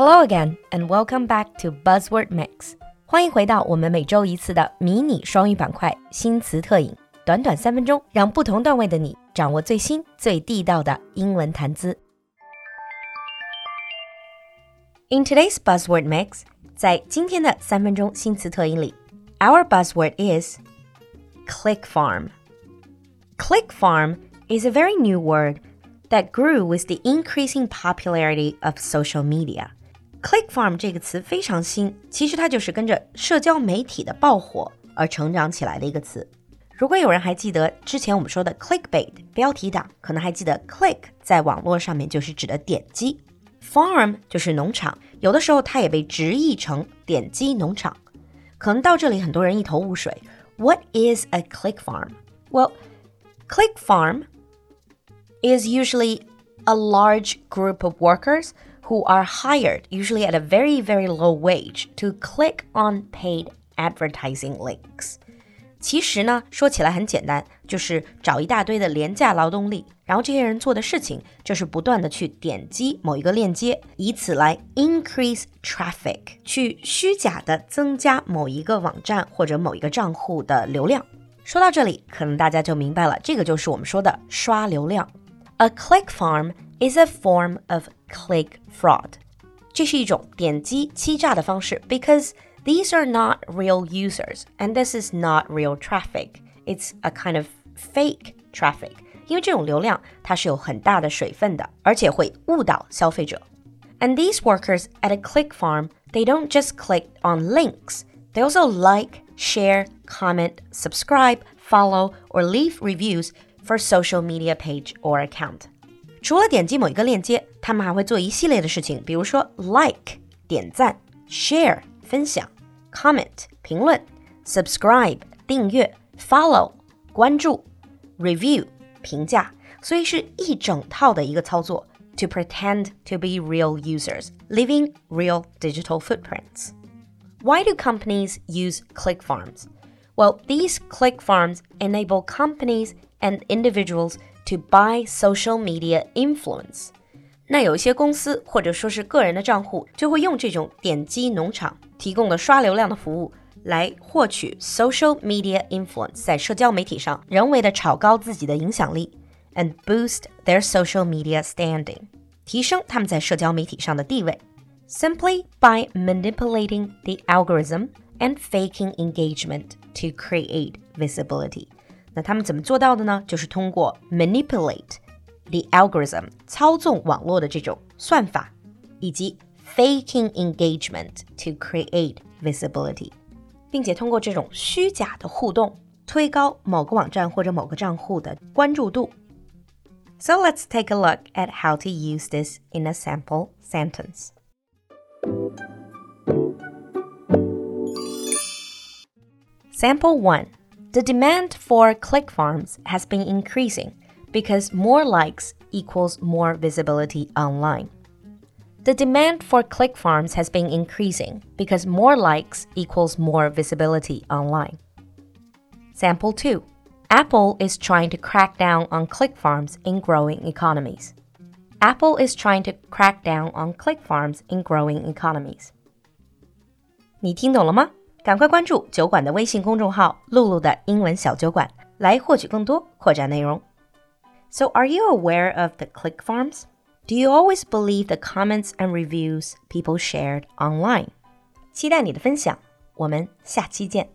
Hello again and welcome back to Buzzword Mix。欢迎回到我们每周一次的迷你双语板块新词特饮，短短三分钟，让不同段位的你掌握最新最地道的英文谈资。In today's Buzzword Mix，在今天的三分钟新词特饮里，our buzzword is click farm. Click farm is a very new word that grew with the increasing popularity of social media. Click farm 这个词非常新，其实它就是跟着社交媒体的爆火而成长起来的一个词。如果有人还记得之前我们说的 clickbait 标题党，可能还记得 click 在网络上面就是指的点击，farm 就是农场，有的时候它也被直译成点击农场。可能到这里很多人一头雾水，What is a click farm? Well, click farm is usually a large group of workers who are hired, usually at a very, very low wage, to click on paid advertising links. 其实呢，说起来很简单，就是找一大堆的廉价劳动力，然后这些人做的事情就是不断的去点击某一个链接，以此来 increase traffic，去虚假的增加某一个网站或者某一个账户的流量。说到这里，可能大家就明白了，这个就是我们说的刷流量。A click farm is a form of click fraud，这是一种点击欺诈的方式，because these are not real users and this is not real traffic. It's a kind of fake traffic. 因为这种流量它是有很大的水分的，而且会误导消费者。And these workers at a click farm, they don't just click on links. They also like, share, comment, subscribe, follow, or leave reviews for social media page or account. 除了点击某一个链接，他们还会做一系列的事情，比如说 like 点赞，share 分享，comment 评论，subscribe 订阅，follow 关注，review 评价，所以是一整套的一个操作。To pretend to be real users, leaving real digital footprints. Why do companies use click farms? Well, these click farms enable companies and individuals to buy social media influence. 那有一些公司或者说是个人的账户，就会用这种点击农场提供的刷流量的服务，来获取 social media influence，在社交媒体上人为的炒高自己的影响力，and boost their social media standing，提升他们在社交媒体上的地位。Simply by manipulating the algorithm and faking engagement to create visibility。 那他们怎么做到的呢？就是通过 manipulate the algorithm 操纵网络的这种算法，以及 faking engagement to create visibility，并且通过这种虚假的互动，推高某个网站或者某个账户的关注度。So let's take a look at how to use this in a sample sentence. Sample 1. The demand for click farms has been increasing because more likes equals more visibility online. The demand for click farms has been increasing because more likes equals more visibility online. Sample 2. Apple is trying to crack down on click farms in growing economies. Apple is trying to crack down on click farms in growing economies. 你听懂了吗？ 赶快关注酒馆的微信公众号“露露的英文小酒馆”，来获取更多扩展内容。So, are you aware of the click farms? Do you always believe the comments and reviews people shared online? 期待你的分享，我们下期见。